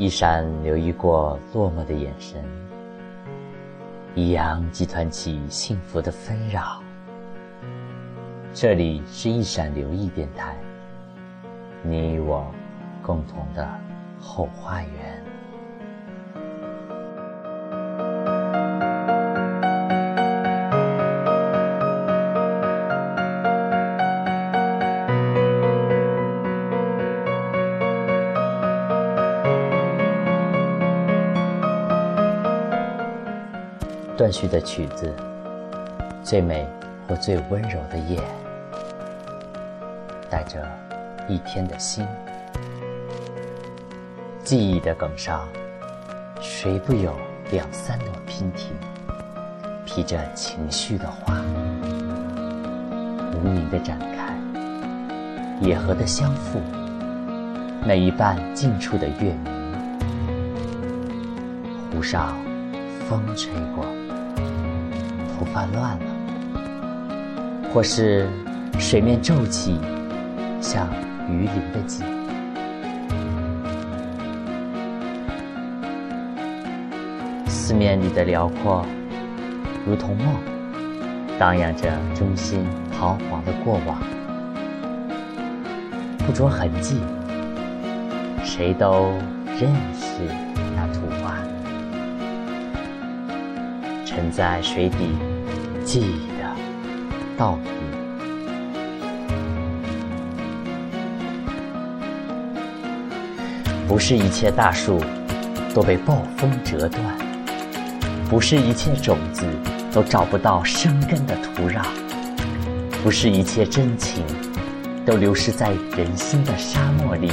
一闪留意过落寞的眼神，一扬集团起幸福的纷扰。这里是一闪留意电台，你我共同的后花园。断续的曲子，最美或最温柔的夜，带着一天的心。记忆的梗上，谁不有两三朵娉婷，披着情绪的花，无名的展开，野荷的相附，每一瓣近处的月明，湖上风吹过。头发乱了，或是水面皱起，像鱼鳞的迹。四面里的辽阔，如同梦，荡漾着中心彷徨的过往，不着痕迹，谁都认识沉在水底。记忆的倒影，不是一切大树都被暴风折断，不是一切种子都找不到生根的土壤，不是一切真情都流失在人心的沙漠里，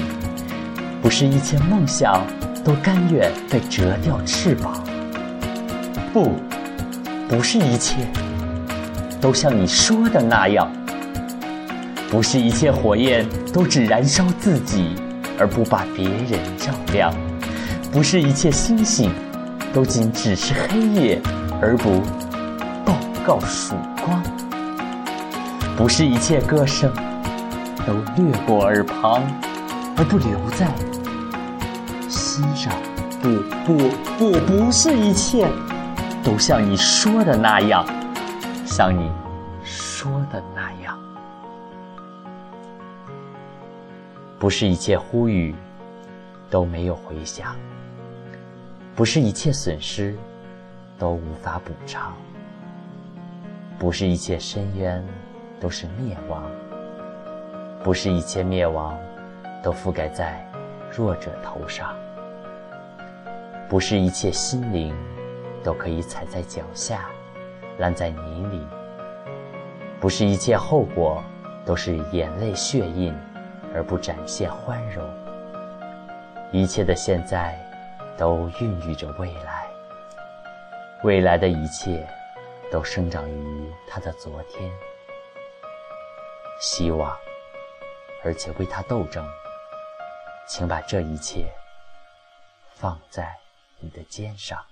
不是一切梦想都甘愿被折掉翅膀，不，不是一切。都像你说的那样，不是一切火焰都只燃烧自己，而不把别人照亮；不是一切星星都仅只是黑夜，而不报告曙光；不是一切歌声都掠过耳旁，而不留在心上；不不不，不是一切都像你说的那样。像你说的那样，不是一切呼吁都没有回响，不是一切损失都无法补偿，不是一切深渊都是灭亡，不是一切灭亡都覆盖在弱者头上，不是一切心灵都可以踩在脚下。烂在泥里，不是一切后果都是眼泪血印，而不展现欢容。一切的现在，都孕育着未来。未来的一切，都生长于他的昨天。希望，而且为他斗争。请把这一切放在你的肩上。